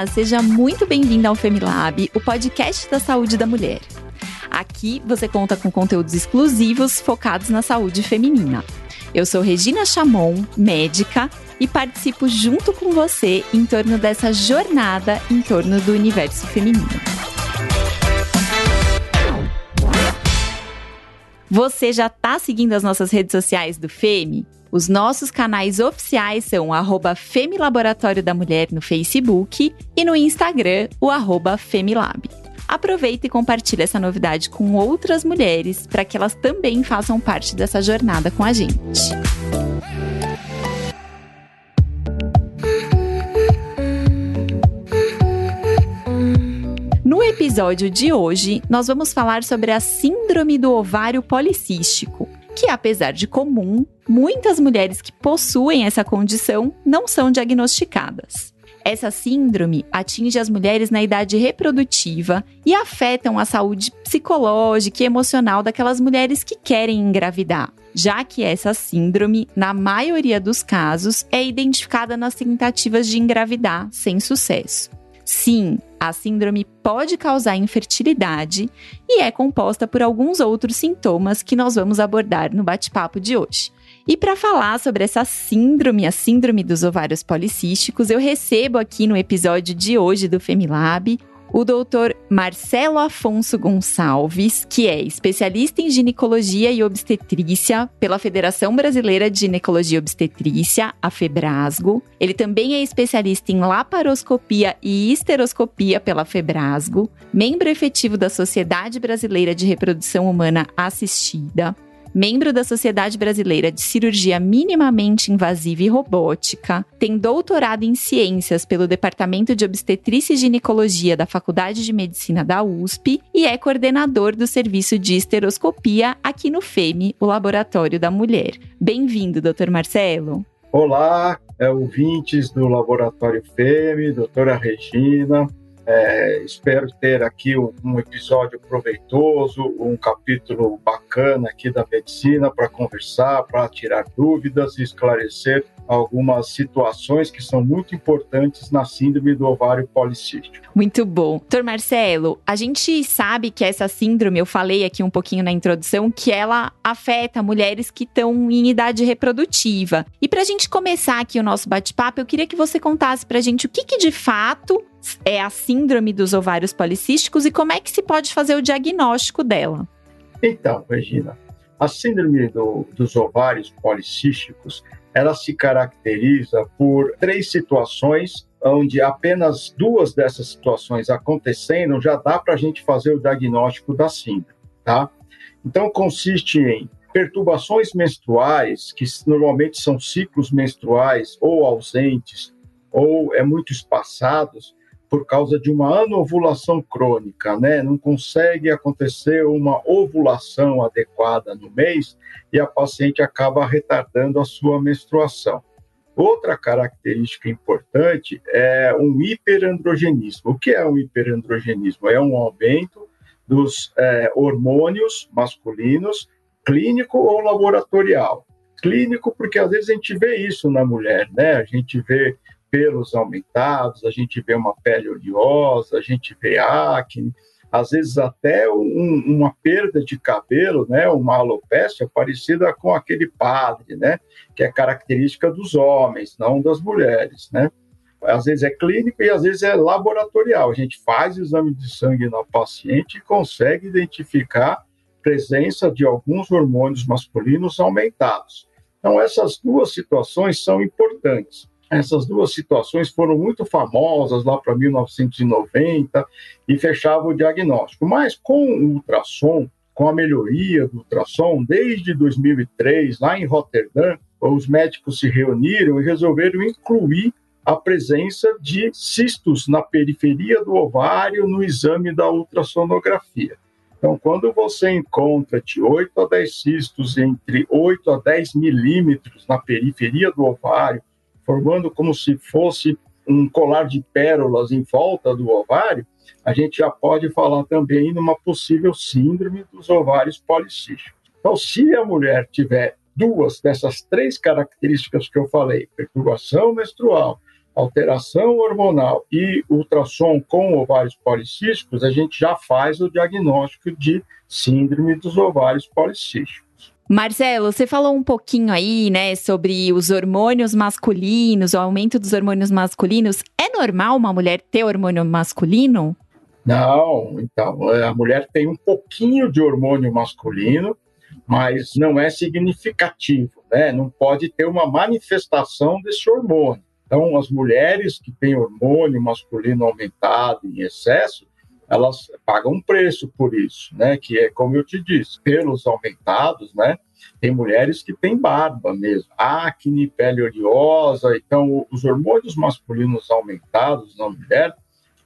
Olá, seja muito bem-vindo ao Femilab, o podcast da saúde da mulher. Aqui você conta com conteúdos exclusivos focados na saúde feminina. Eu sou Regina Chamon, médica, e participo junto com você em torno dessa jornada em torno do universo feminino. Você já está seguindo as nossas redes sociais do FEME? Os nossos canais oficiais são o Femilaboratório da Mulher no Facebook e no Instagram, o arroba Femilab. Aproveita e compartilhe essa novidade com outras mulheres para que elas também façam parte dessa jornada com a gente. No episódio de hoje, nós vamos falar sobre a Síndrome do Ovário Policístico, que apesar de comum, muitas mulheres que possuem essa condição não são diagnosticadas. Essa síndrome atinge as mulheres na idade reprodutiva e afetam a saúde psicológica e emocional daquelas mulheres que querem engravidar, já que essa síndrome, na maioria dos casos, é identificada nas tentativas de engravidar sem sucesso. Sim, a síndrome pode causar infertilidade e é composta por alguns outros sintomas que nós vamos abordar no bate-papo de hoje. E para falar sobre essa síndrome, a síndrome dos ovários policísticos, eu recebo aqui no episódio de hoje do Femilab o doutor Marcelo Afonso Gonçalves, que é especialista em ginecologia e obstetrícia pela Federação Brasileira de Ginecologia e Obstetrícia, a Febrasgo. Ele também é especialista em laparoscopia e histeroscopia pela Febrasgo, membro efetivo da Sociedade Brasileira de Reprodução Humana Assistida, membro da Sociedade Brasileira de Cirurgia Minimamente Invasiva e Robótica, tem doutorado em ciências pelo Departamento de Obstetrícia e Ginecologia da Faculdade de Medicina da USP e é coordenador do serviço de esteroscopia aqui no FEME, o Laboratório da Mulher. Bem-vindo, doutor Marcelo. Olá, é, ouvintes do Laboratório FEME, doutora Regina. É, espero ter aqui um, episódio proveitoso, um capítulo bacana aqui da medicina para conversar, para tirar dúvidas e esclarecer algumas situações que são muito importantes na síndrome do ovário policístico. Muito bom. Doutor Marcelo, a gente sabe que essa síndrome, eu falei aqui um pouquinho na introdução, que ela afeta mulheres que estão em idade reprodutiva. E para a gente começar aqui o nosso bate-papo, eu queria que você contasse para a gente o que, que de fato é a síndrome dos ovários policísticos e como é que se pode fazer o diagnóstico dela? Então, Regina, a síndrome do, dos ovários policísticos, ela se caracteriza por três situações onde apenas duas dessas situações acontecendo já dá para a gente fazer o diagnóstico da síndrome, tá? Então, consiste em perturbações menstruais, que normalmente são ciclos menstruais ou ausentes ou é muito espaçados, por causa de uma anovulação crônica, né? Não consegue acontecer uma ovulação adequada no mês e a paciente acaba retardando a sua menstruação. Outra característica importante é um hiperandrogenismo. O que é um hiperandrogenismo? É um aumento dos é, hormônios masculinos, clínico ou laboratorial. Clínico, porque às vezes a gente vê isso na mulher, né? A gente vê pelos aumentados, a gente vê uma pele oleosa, a gente vê acne, às vezes até um, uma perda de cabelo, né, uma alopecia parecida com aquele padre, né, que é característica dos homens, não das mulheres, né. Às vezes é clínico e às vezes é laboratorial. A gente faz exame de sangue na paciente e consegue identificar presença de alguns hormônios masculinos aumentados. Então, essas duas situações são importantes. Essas duas situações foram muito famosas lá para 1990 e fechava o diagnóstico. Mas com o ultrassom, com a melhoria do ultrassom, desde 2003, lá em Roterdã, os médicos se reuniram e resolveram incluir a presença de cistos na periferia do ovário no exame da ultrassonografia. Então, quando você encontra de 8 a 10 cistos entre 8 a 10 milímetros na periferia do ovário, formando como se fosse um colar de pérolas em volta do ovário, a gente já pode falar também numa possível síndrome dos ovários policísticos. Então, se a mulher tiver duas dessas três características que eu falei, perturbação menstrual, alteração hormonal e ultrassom com ovários policísticos, a gente já faz o diagnóstico de síndrome dos ovários policísticos. Marcelo, você falou um pouquinho aí, né, sobre os hormônios masculinos, o aumento dos hormônios masculinos. É normal uma mulher ter hormônio masculino? Não, então, a mulher tem um pouquinho de hormônio masculino, mas não é significativo, né? Não pode ter uma manifestação desse hormônio. Então, as mulheres que têm hormônio masculino aumentado em excesso, elas pagam um preço por isso, né? Que é como eu te disse, pelos aumentados, né? Tem mulheres que têm barba mesmo, acne, pele oleosa. Então, os hormônios masculinos aumentados na mulher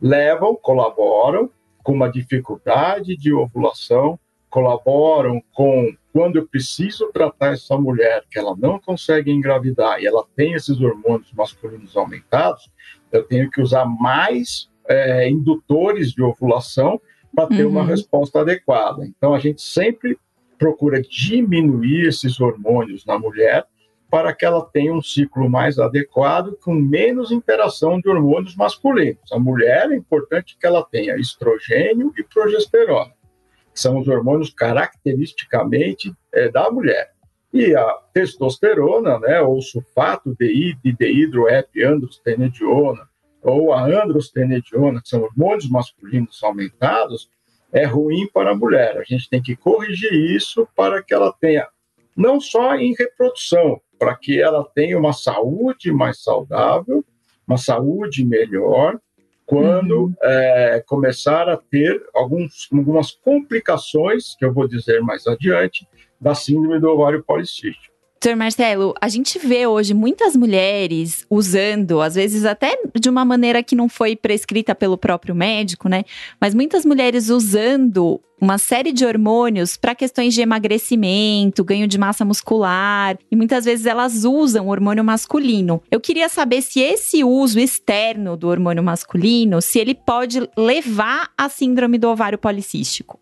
levam, colaboram com uma dificuldade de ovulação, colaboram com quando eu preciso tratar essa mulher que ela não consegue engravidar e ela tem esses hormônios masculinos aumentados, eu tenho que usar mais é, indutores de ovulação para ter uhum. uma resposta adequada. Então, a gente sempre procura diminuir esses hormônios na mulher para que ela tenha um ciclo mais adequado, com menos interação de hormônios masculinos. A mulher é importante que ela tenha estrogênio e progesterona, que são os hormônios caracteristicamente é, da mulher. E a testosterona, né, ou sulfato de, de dehidroepiandrostenediona, ou a androstenediona, que são hormônios masculinos aumentados, é ruim para a mulher. A gente tem que corrigir isso para que ela tenha, não só em reprodução, para que ela tenha uma saúde mais saudável, uma saúde melhor, quando uhum. é, começar a ter alguns, algumas complicações, que eu vou dizer mais adiante, da síndrome do ovário policístico. Doutor Marcelo, a gente vê hoje muitas mulheres usando, às vezes até de uma maneira que não foi prescrita pelo próprio médico, né? Mas muitas mulheres usando uma série de hormônios para questões de emagrecimento, ganho de massa muscular, e muitas vezes elas usam hormônio masculino. Eu queria saber se esse uso externo do hormônio masculino, se ele pode levar à síndrome do ovário policístico.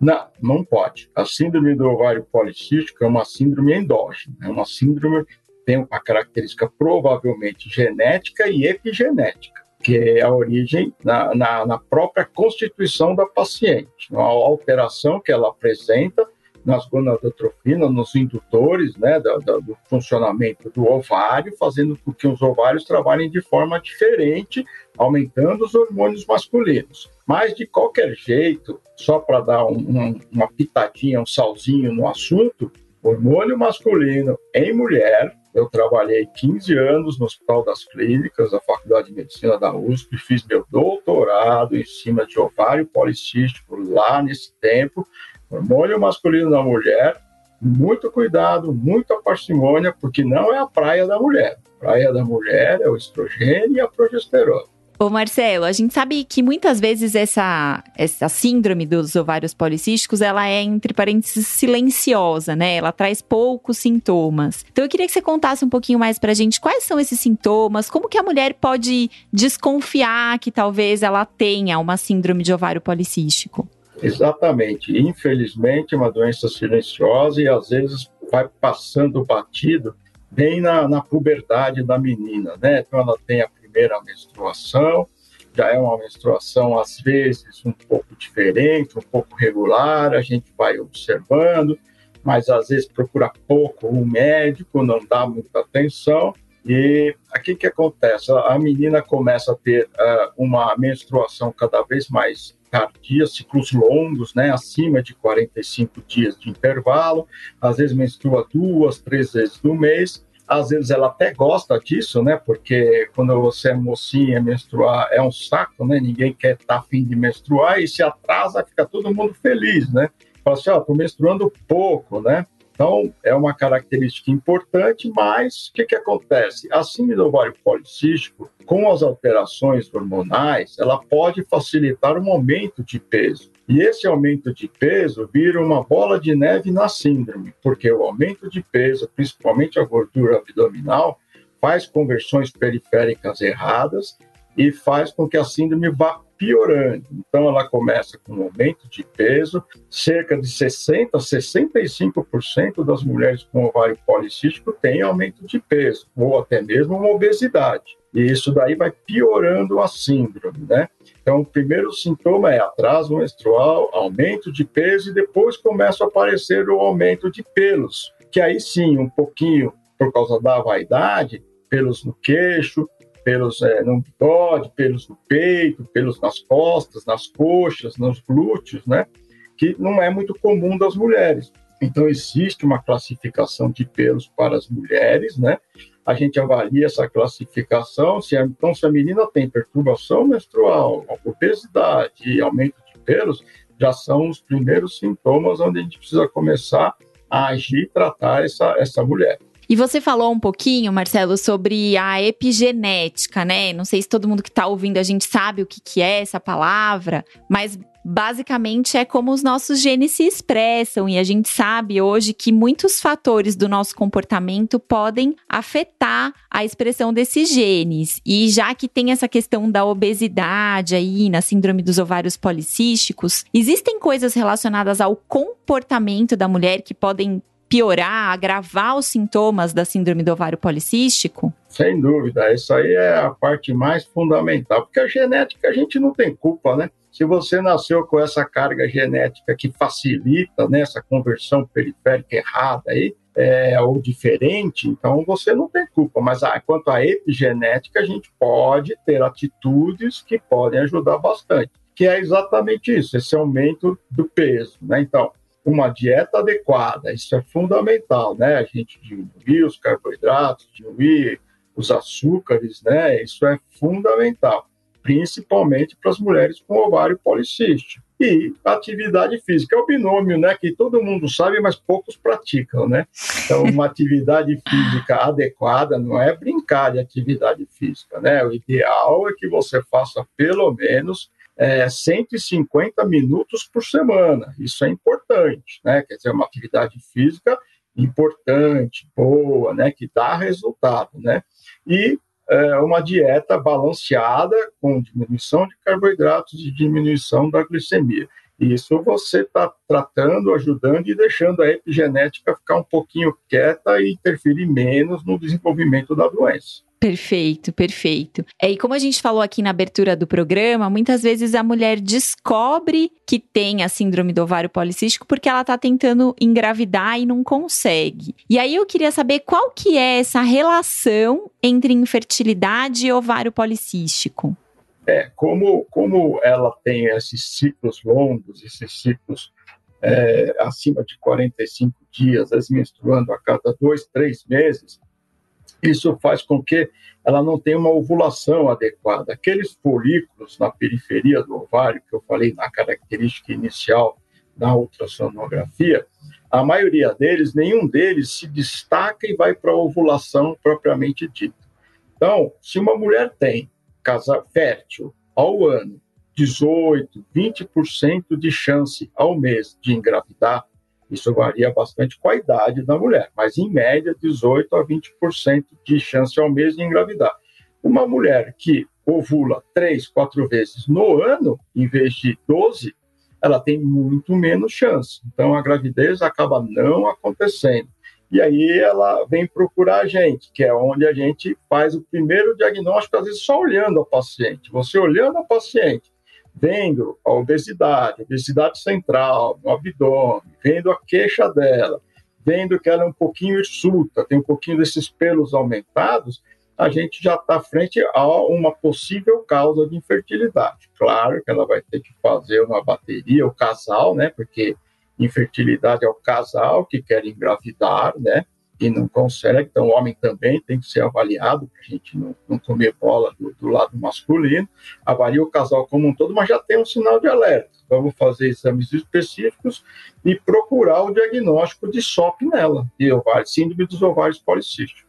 Não, não pode. A síndrome do ovário policístico é uma síndrome endógena, é uma síndrome tem uma característica provavelmente genética e epigenética, que é a origem na, na, na própria constituição da paciente, uma alteração que ela apresenta nas gonadotrofinas, nos indutores né, do, do, funcionamento do ovário, fazendo com que os ovários trabalhem de forma diferente, aumentando os hormônios masculinos. Mas, de qualquer jeito, só para dar um, um, uma pitadinha, um salzinho no assunto, hormônio masculino em mulher, eu trabalhei 15 anos no Hospital das Clínicas, da Faculdade de Medicina da USP, fiz meu doutorado em cima de ovário policístico lá nesse tempo, Hormônio masculino na mulher, muito cuidado, muita parcimônia, porque não é a praia da mulher. A praia da mulher é o estrogênio e a progesterona. Ô Marcelo, a gente sabe que muitas vezes essa, essa síndrome dos ovários policísticos, ela é, entre parênteses, silenciosa, né? Ela traz poucos sintomas. Então eu queria que você contasse um pouquinho mais pra gente quais são esses sintomas, como que a mulher pode desconfiar que talvez ela tenha uma síndrome de ovário policístico. Exatamente. Infelizmente, é uma doença silenciosa e às vezes vai passando batido bem na, na puberdade da menina, né? Então, ela tem a primeira menstruação, já é uma menstruação às vezes um pouco diferente, um pouco regular, a gente vai observando, mas às vezes procura pouco o médico, não dá muita atenção. E aqui que acontece? A menina começa a ter uh, uma menstruação cada vez mais tardia, ciclos longos, né, acima de 45 dias de intervalo, às vezes menstrua duas, três vezes no mês, às vezes ela até gosta disso, né, porque quando você é mocinha, menstruar é um saco, né, ninguém quer estar tá afim de menstruar, e se atrasa, fica todo mundo feliz, né, fala assim, ó, oh, tô menstruando pouco, né, então, é uma característica importante, mas o que, que acontece? A síndrome do ovário policístico, com as alterações hormonais, ela pode facilitar um aumento de peso. E esse aumento de peso vira uma bola de neve na síndrome, porque o aumento de peso, principalmente a gordura abdominal, faz conversões periféricas erradas e faz com que a síndrome vá piorando. Então, ela começa com um aumento de peso, cerca de 60% a 65% das mulheres com ovário policístico têm aumento de peso, ou até mesmo uma obesidade. E isso daí vai piorando a síndrome, né? Então, o primeiro sintoma é atraso menstrual, aumento de peso e depois começa a aparecer o aumento de pelos, que aí sim, um pouquinho por causa da vaidade, pelos no queixo, pelos é, no bigode, pelos no peito, pelos nas costas, nas coxas, nos glúteos, né? Que não é muito comum das mulheres. Então, existe uma classificação de pelos para as mulheres, né? A gente avalia essa classificação. Se a, então, se a menina tem perturbação menstrual, obesidade e aumento de pelos, já são os primeiros sintomas onde a gente precisa começar a agir e tratar essa, essa mulher. E você falou um pouquinho, Marcelo, sobre a epigenética, né? Não sei se todo mundo que está ouvindo a gente sabe o que, que é essa palavra, mas basicamente é como os nossos genes se expressam e a gente sabe hoje que muitos fatores do nosso comportamento podem afetar a expressão desses genes. E já que tem essa questão da obesidade aí na síndrome dos ovários policísticos, existem coisas relacionadas ao comportamento da mulher que podem piorar, agravar os sintomas da síndrome do ovário policístico? Sem dúvida, isso aí é a parte mais fundamental, porque a genética a gente não tem culpa, né? Se você nasceu com essa carga genética que facilita né, essa conversão periférica errada aí, é, ou diferente, então você não tem culpa. Mas ah, quanto à epigenética, a gente pode ter atitudes que podem ajudar bastante, que é exatamente isso, esse aumento do peso. Né? Então, uma dieta adequada, isso é fundamental, né? A gente diminuir os carboidratos, diminuir os açúcares, né? Isso é fundamental, principalmente para as mulheres com ovário policístico. E atividade física é o binômio, né? Que todo mundo sabe, mas poucos praticam, né? Então, uma atividade física adequada não é brincar de atividade física, né? O ideal é que você faça pelo menos é, 150 minutos por semana. Isso é importante, né? Quer dizer, uma atividade física importante, boa, né? Que dá resultado, né? E é, uma dieta balanceada com diminuição de carboidratos e diminuição da glicemia. Isso você está tratando, ajudando e deixando a epigenética ficar um pouquinho quieta e interferir menos no desenvolvimento da doença. Perfeito, perfeito. É, e como a gente falou aqui na abertura do programa, muitas vezes a mulher descobre que tem a síndrome do ovário policístico porque ela está tentando engravidar e não consegue. E aí eu queria saber qual que é essa relação entre infertilidade e ovário policístico. É, como, como ela tem esses ciclos longos, esses ciclos é, acima de 45 dias, vezes menstruando a cada dois, três meses, isso faz com que ela não tenha uma ovulação adequada. Aqueles folículos na periferia do ovário, que eu falei na característica inicial da ultrassonografia, a maioria deles, nenhum deles se destaca e vai para a ovulação propriamente dita. Então, se uma mulher tem casa fértil ao ano, 18, 20% de chance ao mês de engravidar, isso varia bastante com a idade da mulher, mas em média 18 a 20% de chance ao mês de engravidar. Uma mulher que ovula três, quatro vezes no ano, em vez de 12, ela tem muito menos chance. Então a gravidez acaba não acontecendo. E aí ela vem procurar a gente, que é onde a gente faz o primeiro diagnóstico, às vezes só olhando a paciente. Você olhando a paciente, vendo a obesidade, obesidade central, no abdômen, vendo a queixa dela, vendo que ela é um pouquinho hirsuta, tem um pouquinho desses pelos aumentados, a gente já está frente a uma possível causa de infertilidade. Claro que ela vai ter que fazer uma bateria, o casal, né? Porque infertilidade é o casal que quer engravidar, né? e não consegue. Então, o homem também tem que ser avaliado, para a gente não, não comer bola do, do, lado masculino. Avalia o casal como um todo, mas já tem um sinal de alerta. Vamos fazer exames específicos e procurar o diagnóstico de SOP nela, de ovário, síndrome dos ovários policísticos.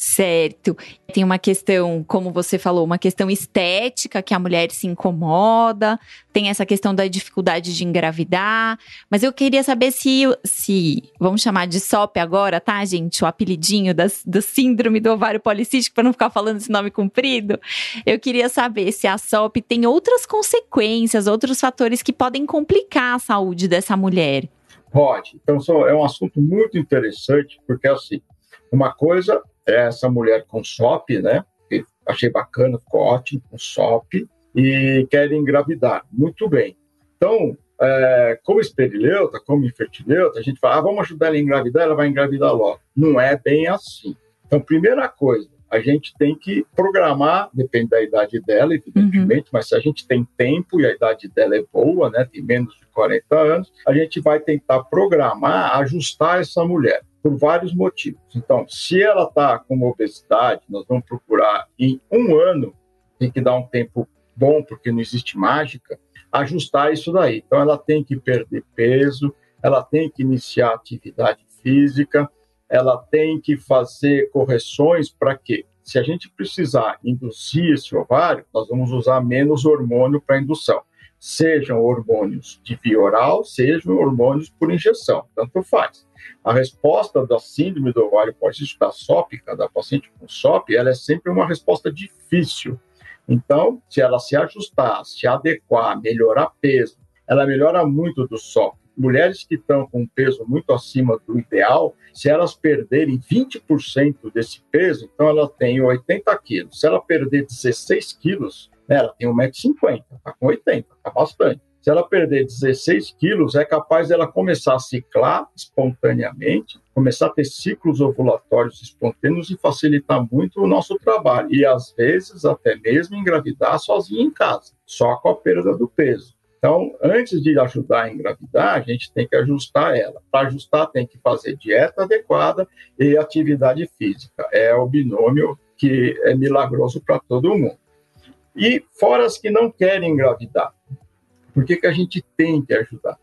Certo. Tem uma questão, como você falou, uma questão estética que a mulher se incomoda, tem essa questão da dificuldade de engravidar. Mas eu queria saber se, se vamos chamar de SOP agora, tá, gente? O apelidinho das, do síndrome do ovário policístico, para não ficar falando esse nome comprido. Eu queria saber se a SOP tem outras consequências, outros fatores que podem complicar a saúde dessa mulher. Pode. Então, é um assunto muito interessante, porque assim, uma coisa essa mulher com SOP, né? achei bacana, ficou ótimo, com SOP, e querem engravidar. Muito bem. Então, é, como esperileuta, como infertileuta, a gente fala, ah, vamos ajudar ela a engravidar, ela vai engravidar logo. Não é bem assim. Então, primeira coisa, a gente tem que programar, depende da idade dela, evidentemente, uhum. mas se a gente tem tempo e a idade dela é boa, né, tem menos de 40 anos, a gente vai tentar programar, ajustar essa mulher por vários motivos. Então, se ela está com obesidade, nós vamos procurar em um ano, tem que dar um tempo bom, porque não existe mágica, ajustar isso daí. Então, ela tem que perder peso, ela tem que iniciar atividade física, ela tem que fazer correções para quê? Se a gente precisar induzir esse ovário, nós vamos usar menos hormônio para indução. Sejam hormônios de via oral, sejam hormônios por injeção, tanto faz. A resposta da síndrome do ovário policístico da SOP, da paciente com SOP, ela é sempre uma resposta difícil. Então, se ela se ajustar, se adequar, melhorar peso, ela melhora muito do SOP mulheres que estão com peso muito acima do ideal, se elas perderem 20% desse peso, então ela tem 80 quilos. Se ela perder 16 quilos, né, ela tem 1,50m, está com 80, está bastante. Se ela perder 16 quilos, é capaz dela começar a ciclar espontaneamente, começar a ter ciclos ovulatórios espontâneos e facilitar muito o nosso trabalho. E às vezes até mesmo engravidar sozinha em casa, só com a perda do peso. Então, antes de ajudar a engravidar, a gente tem que ajustar ela. Para ajustar, tem que fazer dieta adequada e atividade física. É o binômio que é milagroso para todo mundo. E fora as que não querem engravidar, por que, que a gente tem que ajudar?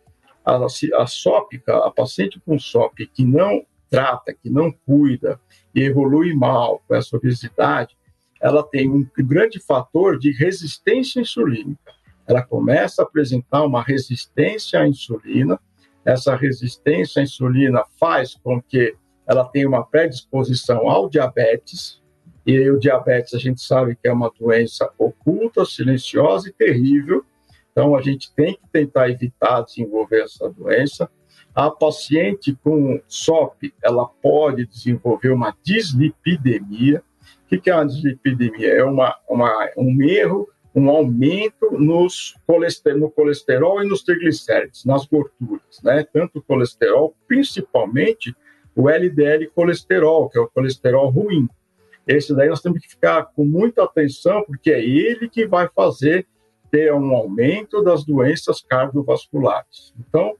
A, a SOP, a paciente com SOP que não trata, que não cuida e evolui mal com essa obesidade, ela tem um grande fator de resistência insulínica ela começa a apresentar uma resistência à insulina. Essa resistência à insulina faz com que ela tenha uma predisposição ao diabetes, e o diabetes a gente sabe que é uma doença oculta, silenciosa e terrível. Então a gente tem que tentar evitar desenvolver essa doença. A paciente com SOP, ela pode desenvolver uma dislipidemia. O que é uma dislipidemia? É uma, uma, um erro um aumento nos colesterol, no colesterol e nos triglicéridos, nas gorduras, né? Tanto o colesterol, principalmente o LDL colesterol, que é o colesterol ruim. Esse daí nós temos que ficar com muita atenção, porque é ele que vai fazer ter um aumento das doenças cardiovasculares. Então,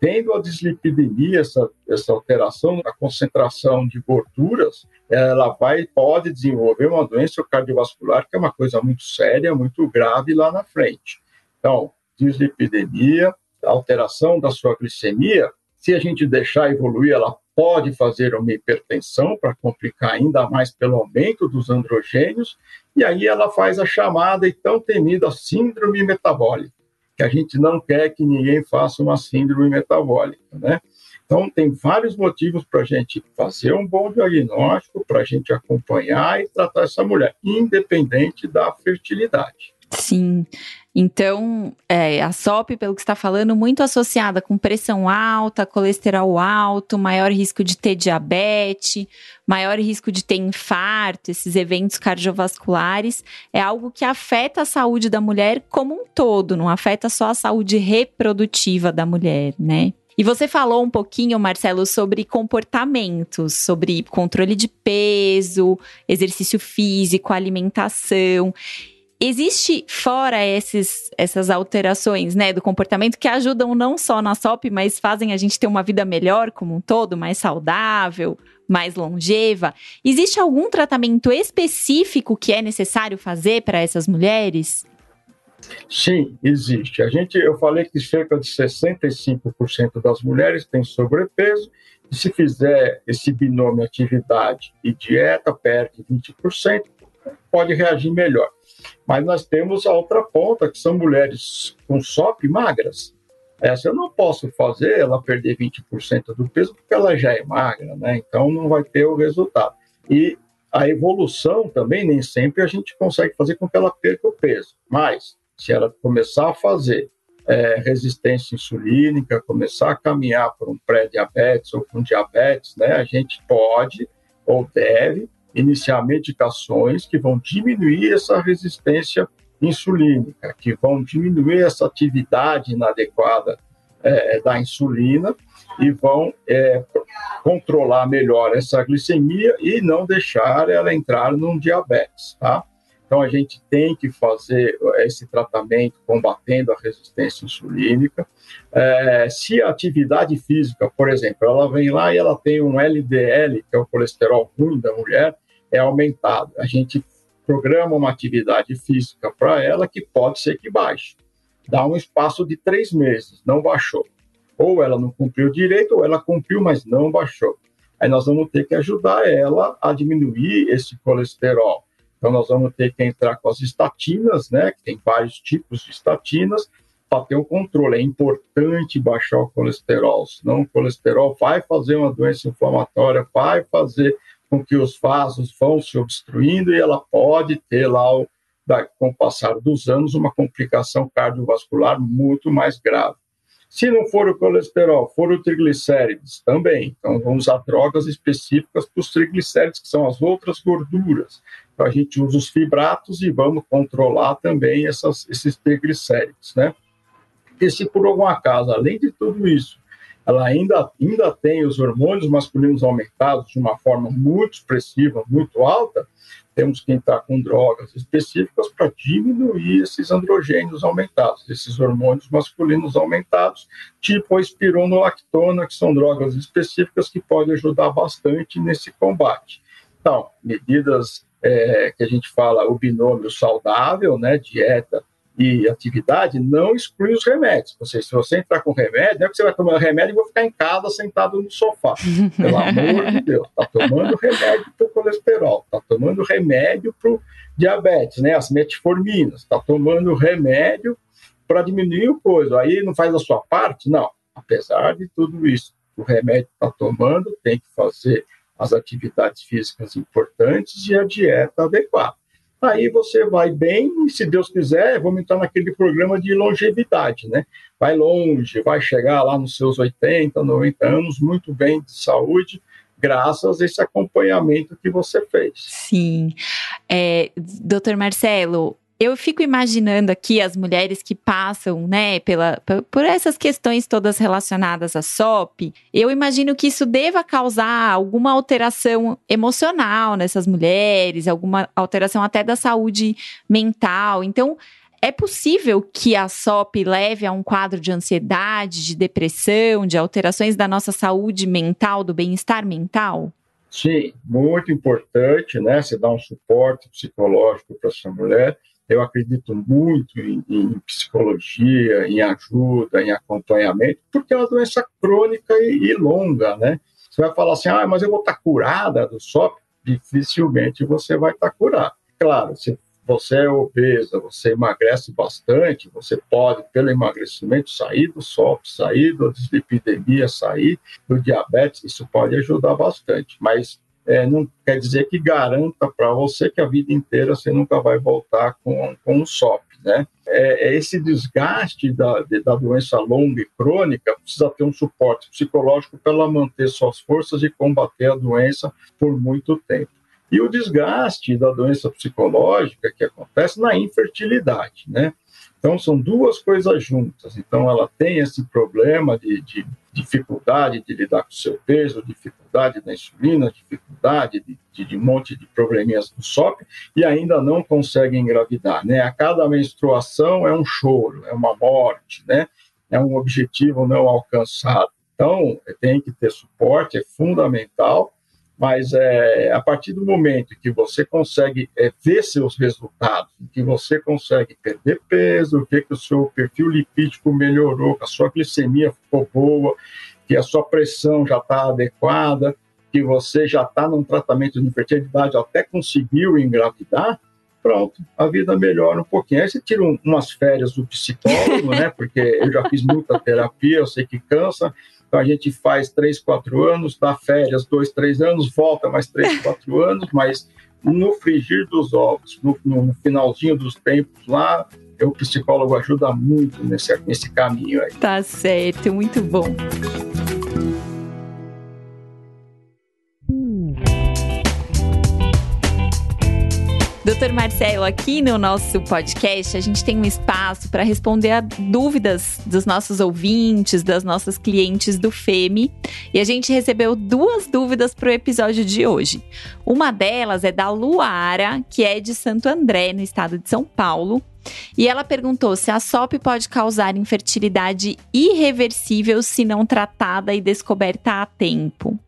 Tendo a dislipidemia, essa, essa alteração na concentração de gorduras, ela vai pode desenvolver uma doença cardiovascular que é uma coisa muito séria, muito grave lá na frente. Então, dislipidemia, alteração da sua glicemia, se a gente deixar evoluir, ela pode fazer uma hipertensão para complicar ainda mais pelo aumento dos androgênios, e aí ela faz a chamada e tão temida síndrome metabólica que a gente não quer que ninguém faça uma síndrome metabólica, né? Então, tem vários motivos para a gente fazer um bom diagnóstico, para a gente acompanhar e tratar essa mulher, independente da fertilidade. Sim. Então, é, a SOP, pelo que está falando, muito associada com pressão alta, colesterol alto, maior risco de ter diabetes, maior risco de ter infarto, esses eventos cardiovasculares, é algo que afeta a saúde da mulher como um todo, não afeta só a saúde reprodutiva da mulher, né? E você falou um pouquinho, Marcelo, sobre comportamentos, sobre controle de peso, exercício físico, alimentação. Existe fora esses, essas alterações né, do comportamento que ajudam não só na SOP, mas fazem a gente ter uma vida melhor como um todo, mais saudável, mais longeva. Existe algum tratamento específico que é necessário fazer para essas mulheres? Sim, existe. A gente, eu falei que cerca de 65% das mulheres têm sobrepeso, e se fizer esse binômio atividade e dieta, perde 20%, pode reagir melhor. Mas nós temos a outra ponta, que são mulheres com SOP magras. Essa eu não posso fazer ela perder 20% do peso, porque ela já é magra, né? Então não vai ter o resultado. E a evolução também, nem sempre a gente consegue fazer com que ela perca o peso. Mas, se ela começar a fazer é, resistência insulínica, começar a caminhar por um pré-diabetes ou um diabetes, né? A gente pode ou deve iniciar medicações que vão diminuir essa resistência insulínica, que vão diminuir essa atividade inadequada é, da insulina e vão é, controlar melhor essa glicemia e não deixar ela entrar num diabetes, tá? Então a gente tem que fazer esse tratamento combatendo a resistência insulínica. É, se a atividade física, por exemplo, ela vem lá e ela tem um LDL, que é o colesterol ruim da mulher, é aumentado. A gente programa uma atividade física para ela que pode ser que baixe. Dá um espaço de três meses, não baixou. Ou ela não cumpriu direito, ou ela cumpriu, mas não baixou. Aí nós vamos ter que ajudar ela a diminuir esse colesterol. Então nós vamos ter que entrar com as estatinas, né? Que tem vários tipos de estatinas, para ter o um controle. É importante baixar o colesterol, senão o colesterol vai fazer uma doença inflamatória, vai fazer com que os vasos vão se obstruindo e ela pode ter lá, com o passar dos anos, uma complicação cardiovascular muito mais grave. Se não for o colesterol, for o triglicérides, também. Então, vamos usar drogas específicas para os triglicérides, que são as outras gorduras. Então, a gente usa os fibratos e vamos controlar também essas, esses triglicérides, né? E se por algum acaso, além de tudo isso, ela ainda, ainda tem os hormônios masculinos aumentados de uma forma muito expressiva, muito alta, temos que entrar com drogas específicas para diminuir esses androgênios aumentados, esses hormônios masculinos aumentados, tipo a espironolactona, que são drogas específicas que podem ajudar bastante nesse combate. Então, medidas é, que a gente fala o binômio saudável, né, dieta e atividade não exclui os remédios. Ou seja, se você entrar com remédio, não é que você vai tomar remédio e vou ficar em casa sentado no sofá. Pelo amor de Deus, está tomando remédio para o colesterol, está tomando remédio para o diabetes, né? As metforminas, está tomando remédio para diminuir o coisa. Aí não faz a sua parte? Não. Apesar de tudo isso, o remédio está tomando, tem que fazer as atividades físicas importantes e a dieta adequada aí você vai bem e, se Deus quiser, vamos entrar naquele programa de longevidade, né? Vai longe, vai chegar lá nos seus 80, 90 anos, muito bem de saúde, graças a esse acompanhamento que você fez. Sim. É, doutor Marcelo, eu fico imaginando aqui as mulheres que passam, né, pela, por essas questões todas relacionadas à SOP. Eu imagino que isso deva causar alguma alteração emocional nessas mulheres, alguma alteração até da saúde mental. Então, é possível que a SOP leve a um quadro de ansiedade, de depressão, de alterações da nossa saúde mental, do bem-estar mental? Sim, muito importante, né? Você dá um suporte psicológico para essa mulher eu acredito muito em, em, psicologia, em ajuda, em acompanhamento, porque é uma doença crônica e, e longa, né? Você vai falar assim, ah, mas eu vou estar curada do SOP? Dificilmente você vai estar curada. Claro, se você é obesa, você emagrece bastante, você pode, pelo emagrecimento, sair do SOP, sair da dislipidemia, sair do diabetes, isso pode ajudar bastante. Mas é, não quer dizer que garanta para você que a vida inteira você nunca vai voltar com, com um SOP, né? É, é esse desgaste da, da doença longa e crônica precisa ter um suporte psicológico para ela manter suas forças e combater a doença por muito tempo. E o desgaste da doença psicológica que acontece na infertilidade, né? Então, são duas coisas juntas. Então, ela tem esse problema de, de dificuldade de lidar com o seu peso, dificuldade da insulina, dificuldade de, de, de, um monte de probleminhas do SOP e ainda não consegue engravidar, né? A cada menstruação é um choro, é uma morte, né? É um objetivo não alcançado. Então, tem que ter suporte, é fundamental mas é, a partir do momento que você consegue é, ver seus resultados, que você consegue perder peso, ver que o seu perfil lipídico melhorou, que a sua glicemia ficou boa, que a sua pressão já está adequada, que você já está num tratamento de fertilidade, até conseguiu engravidar, pronto, a vida melhora um pouquinho. Aí você tira um, umas férias do psicólogo, né? Porque eu já fiz muita terapia, eu sei que cansa, então a gente faz três, quatro anos, dá férias, dois, três anos, volta mais três, quatro anos, mas no frigir dos ovos, no, no finalzinho dos tempos lá, o psicólogo ajuda muito nesse, nesse caminho aí. Tá certo, muito bom. Doutor Marcelo, aqui no nosso podcast, a gente tem um espaço para responder a dúvidas dos nossos ouvintes, das nossas clientes do FEME. E a gente recebeu duas dúvidas para o episódio de hoje. Uma delas é da Luara, que é de Santo André, no estado de São Paulo. E ela perguntou se a SOP pode causar infertilidade irreversível se não tratada e descoberta a tempo.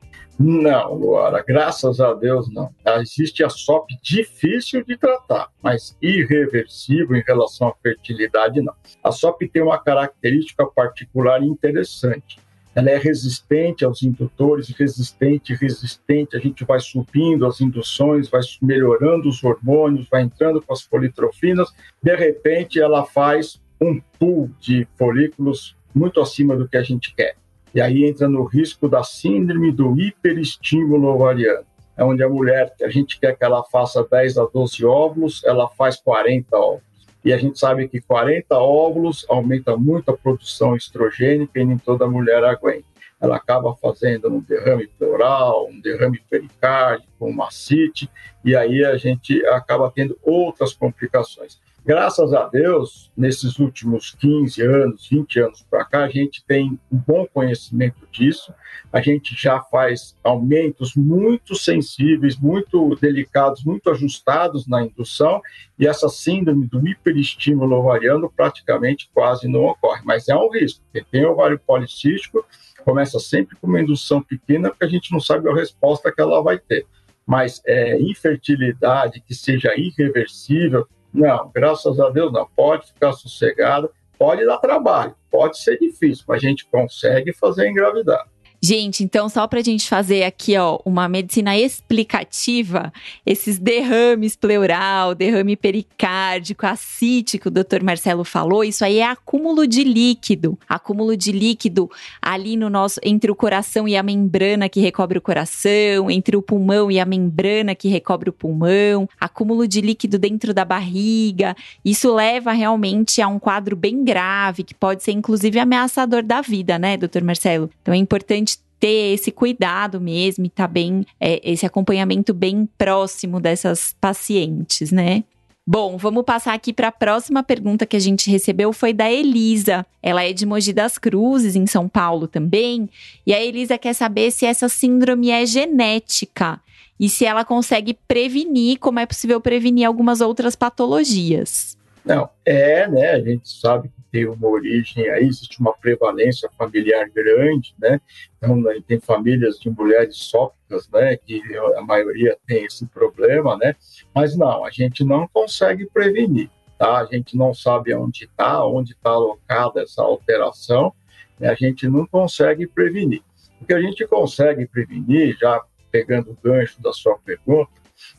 Não, Luara, graças a Deus não. Existe a SOP difícil de tratar, mas irreversível em relação à fertilidade, não. A SOP tem uma característica particular interessante. Ela é resistente aos indutores, resistente, resistente. A gente vai subindo as induções, vai melhorando os hormônios, vai entrando com as politrofinas. De repente, ela faz um pool de folículos muito acima do que a gente quer. E aí entra no risco da síndrome do hiperestímulo ovariano. É onde a mulher, a gente quer que ela faça 10 a 12 óvulos, ela faz 40 óvulos. E a gente sabe que 40 óvulos aumenta muito a produção estrogênica e nem toda mulher aguenta. Ela acaba fazendo um derrame pleural, um derrame pericárdico, uma cite, e aí a gente acaba tendo outras complicações. Graças a Deus, nesses últimos 15 anos, 20 anos para cá, a gente tem um bom conhecimento disso. A gente já faz aumentos muito sensíveis, muito delicados, muito ajustados na indução, e essa síndrome do hiperestímulo ovariano praticamente quase não ocorre. Mas é um risco. Quem tem ovário policístico começa sempre com uma indução pequena, porque a gente não sabe a resposta que ela vai ter. Mas é, infertilidade que seja irreversível, não, graças a Deus não. Pode ficar sossegado, pode dar trabalho, pode ser difícil, mas a gente consegue fazer engravidar. Gente, então só para a gente fazer aqui, ó, uma medicina explicativa, esses derrames pleural, derrame pericárdico, acítico, o doutor Marcelo falou, isso aí é acúmulo de líquido. Acúmulo de líquido ali no nosso, entre o coração e a membrana que recobre o coração, entre o pulmão e a membrana que recobre o pulmão, acúmulo de líquido dentro da barriga. Isso leva realmente a um quadro bem grave, que pode ser inclusive ameaçador da vida, né, doutor Marcelo? Então é importante ter esse cuidado mesmo e tá bem, é, esse acompanhamento bem próximo dessas pacientes, né? Bom, vamos passar aqui para a próxima pergunta que a gente recebeu foi da Elisa. Ela é de Mogi das Cruzes, em São Paulo também. E a Elisa quer saber se essa síndrome é genética e se ela consegue prevenir, como é possível prevenir algumas outras patologias. Não, é, né? A gente sabe que tem uma origem aí, existe uma prevalência familiar grande, né? Então, né, tem famílias de mulheres sóficas, né? Que a maioria tem esse problema, né? Mas não, a gente não consegue prevenir, tá? A gente não sabe onde está, onde está alocada essa alteração, né? a gente não consegue prevenir. O que a gente consegue prevenir, já pegando o gancho da sua pergunta,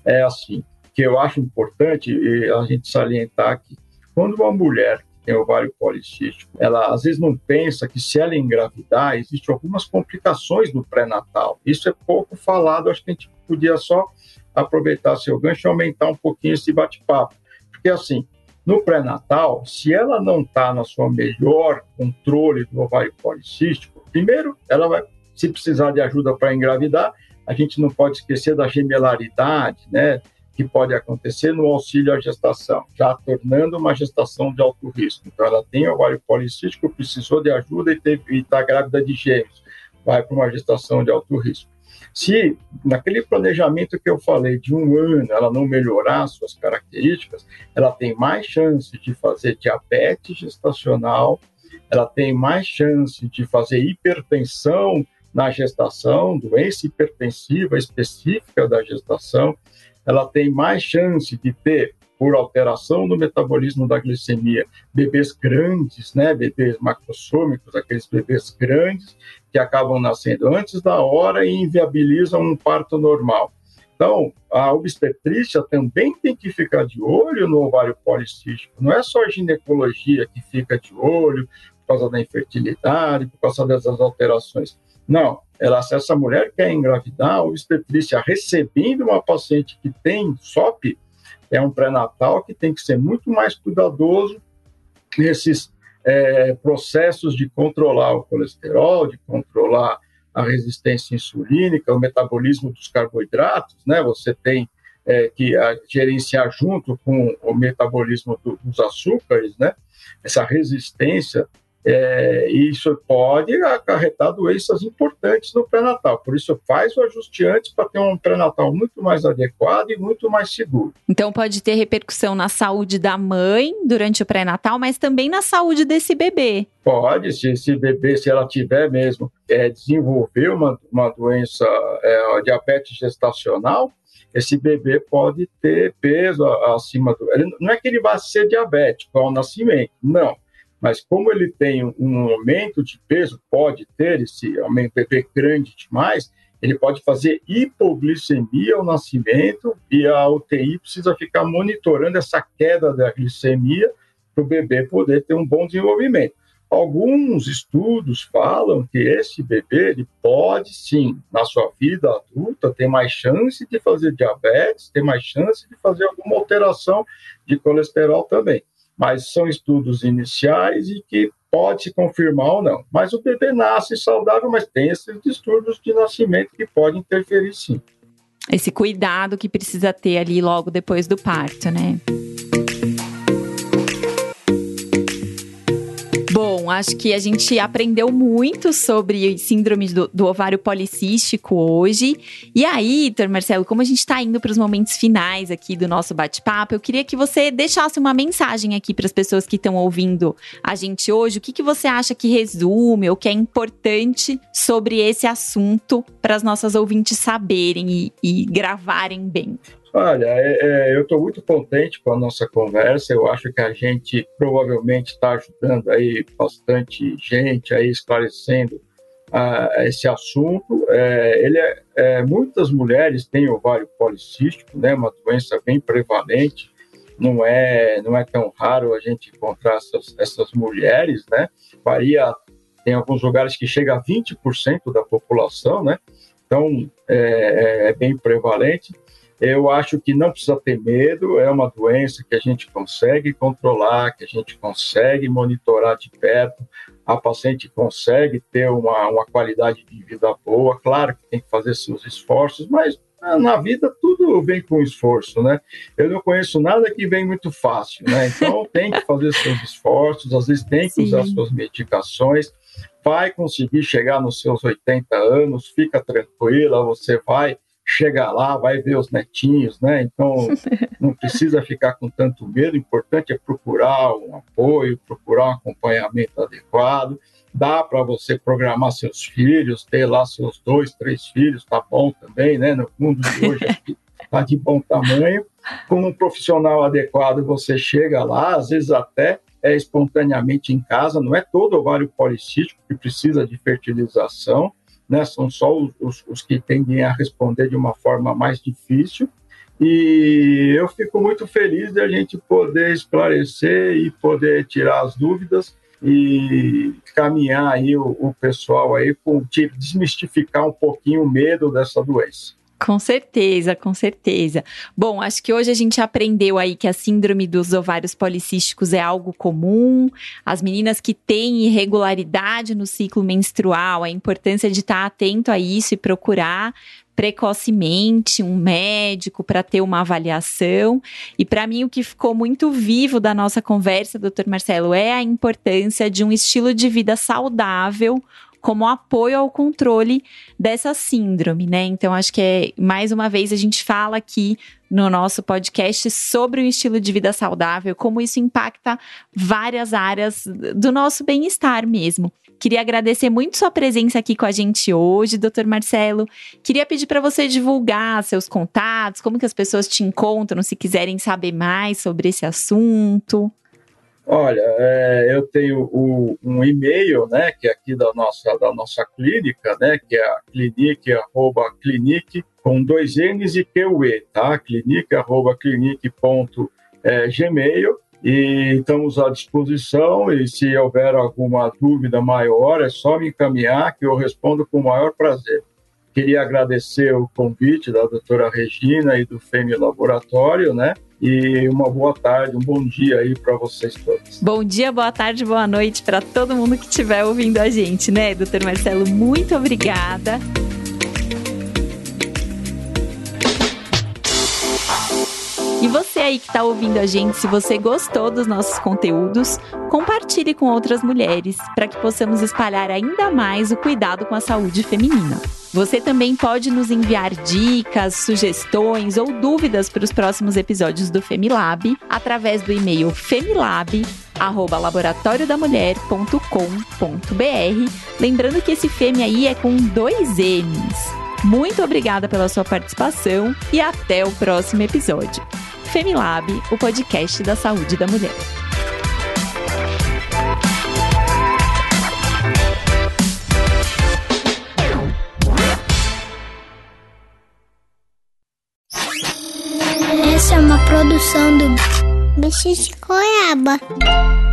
é assim, que eu acho importante a gente salientar que quando uma mulher tem ovário policístico, ela às vezes não pensa que se ela engravidar, existem algumas complicações no pré-natal. Isso é pouco falado, acho que a gente podia só aproveitar seu gancho e aumentar um pouquinho esse bate-papo. Porque assim, no pré-natal, se ela não está na sua melhor controle do ovário policístico, primeiro, ela vai, se precisar de ajuda para engravidar, a gente não pode esquecer da gemelaridade, né? Que pode acontecer no auxílio à gestação, já tornando uma gestação de alto risco. Então, ela tem ovário policístico, precisou de ajuda e está grávida de gêmeos, vai para uma gestação de alto risco. Se naquele planejamento que eu falei de um ano ela não melhorar suas características, ela tem mais chance de fazer diabetes gestacional, ela tem mais chance de fazer hipertensão na gestação, doença hipertensiva específica da gestação, ela tem mais chance de ter, por alteração no metabolismo da glicemia, bebês grandes, né, bebês macrosômicos, aqueles bebês grandes que acabam nascendo antes da hora e inviabilizam um parto normal. Então, a obstetrícia também tem que ficar de olho no ovário policístico. Não é só a ginecologia que fica de olho por causa da infertilidade, por causa dessas alterações. Não, ela, se essa mulher quer engravidar, a obstetrícia recebendo uma paciente que tem SOP, é um pré-natal que tem que ser muito mais cuidadoso nesses é, processos de controlar o colesterol, de controlar a resistência insulínica, o metabolismo dos carboidratos, né? Você tem é, que a, gerenciar junto com o metabolismo do, dos açúcares, né? Essa resistência é, isso pode acarretar doenças importantes no pré-natal. Por isso, faz o ajuste antes para ter um pré-natal muito mais adequado e muito mais seguro. Então, pode ter repercussão na saúde da mãe durante o pré-natal, mas também na saúde desse bebê. Pode, se esse bebê, se ela tiver mesmo, é, desenvolver uma, uma doença, é, diabetes gestacional, esse bebê pode ter peso acima do. Não é que ele vá ser diabético ao nascimento, não mas como ele tem um aumento de peso, pode ter esse aumento bebê grande demais, ele pode fazer hipoglicemia ao nascimento e a UTI precisa ficar monitorando essa queda da glicemia para o bebê poder ter um bom desenvolvimento. Alguns estudos falam que esse bebê ele pode sim, na sua vida adulta, ter mais chance de fazer diabetes, ter mais chance de fazer alguma alteração de colesterol também mas são estudos iniciais e que pode se confirmar ou não. Mas o bebê nasce saudável, mas tem esses distúrbios de nascimento que podem interferir sim. Esse cuidado que precisa ter ali logo depois do parto, né? Bom, acho que a gente aprendeu muito sobre síndrome do, do ovário policístico hoje. E aí, Dr. Marcelo, como a gente está indo para os momentos finais aqui do nosso bate-papo, eu queria que você deixasse uma mensagem aqui para as pessoas que estão ouvindo a gente hoje. O que, que você acha que resume ou que é importante sobre esse assunto para as nossas ouvintes saberem e, e gravarem bem? Olha, é, é, eu estou muito contente com a nossa conversa. Eu acho que a gente provavelmente está ajudando aí bastante gente aí esclarecendo uh, esse assunto. É, ele é, é, muitas mulheres têm ovário policístico, né? Uma doença bem prevalente. Não é não é tão raro a gente encontrar essas, essas mulheres, né? Varia tem alguns lugares que chega a 20% da população, né? Então é, é bem prevalente. Eu acho que não precisa ter medo, é uma doença que a gente consegue controlar, que a gente consegue monitorar de perto, a paciente consegue ter uma, uma qualidade de vida boa. Claro que tem que fazer seus esforços, mas na vida tudo vem com esforço, né? Eu não conheço nada que vem muito fácil, né? Então tem que fazer seus esforços, às vezes tem que Sim. usar suas medicações, vai conseguir chegar nos seus 80 anos, fica tranquila, você vai chegar lá, vai ver os netinhos, né? Então não precisa ficar com tanto medo. O importante é procurar um apoio, procurar um acompanhamento adequado. Dá para você programar seus filhos, ter lá seus dois, três filhos, tá bom também, né? No mundo de hoje está de bom tamanho. Com um profissional adequado, você chega lá, às vezes até é espontaneamente em casa, não é todo ovário policístico que precisa de fertilização né? São só os, os, que tendem a responder de uma forma mais difícil. E eu fico muito feliz de a gente poder esclarecer e poder tirar as dúvidas e caminhar aí o, o pessoal aí com desmistificar um pouquinho o medo dessa doença. Com certeza, com certeza. Bom, acho que hoje a gente aprendeu aí que a síndrome dos ovários policísticos é algo comum. As meninas que têm irregularidade no ciclo menstrual, a importância de estar atento a isso e procurar precocemente um médico para ter uma avaliação. E para mim o que ficou muito vivo da nossa conversa, doutor Marcelo, é a importância de um estilo de vida saudável, como apoio ao controle dessa síndrome, né? Então, acho que é mais uma vez a gente fala aqui no nosso podcast sobre o estilo de vida saudável, como isso impacta várias áreas do nosso bem-estar mesmo. Queria agradecer muito sua presença aqui com a gente hoje, doutor Marcelo. Queria pedir para você divulgar seus contatos, como que as pessoas te encontram, se quiserem saber mais sobre esse assunto. Olha, é, eu tenho o, um e-mail, né, que é aqui da nossa, da nossa clínica, né, que é a clinique, arroba, clinique, com dois N's e QE, tá? Clinique, arroba, clinique, ponto, é, gmail, e estamos à disposição, e se houver alguma dúvida maior, é só me encaminhar, que eu respondo com o maior prazer. Queria agradecer o convite da doutora Regina e do FEMI Laboratório, né, e uma boa tarde, um bom dia aí para vocês todos. Bom dia, boa tarde, boa noite para todo mundo que estiver ouvindo a gente, né, doutor Marcelo? Muito obrigada. Aí que está ouvindo a gente, se você gostou dos nossos conteúdos, compartilhe com outras mulheres para que possamos espalhar ainda mais o cuidado com a saúde feminina. Você também pode nos enviar dicas, sugestões ou dúvidas para os próximos episódios do Femilab através do e-mail femilab@laboratoriodamulher.com.br. Lembrando que esse Femi aí é com dois M's. Muito obrigada pela sua participação e até o próximo episódio. Femilab, o podcast da saúde da mulher. Essa é uma produção do Bicho de Goiaba.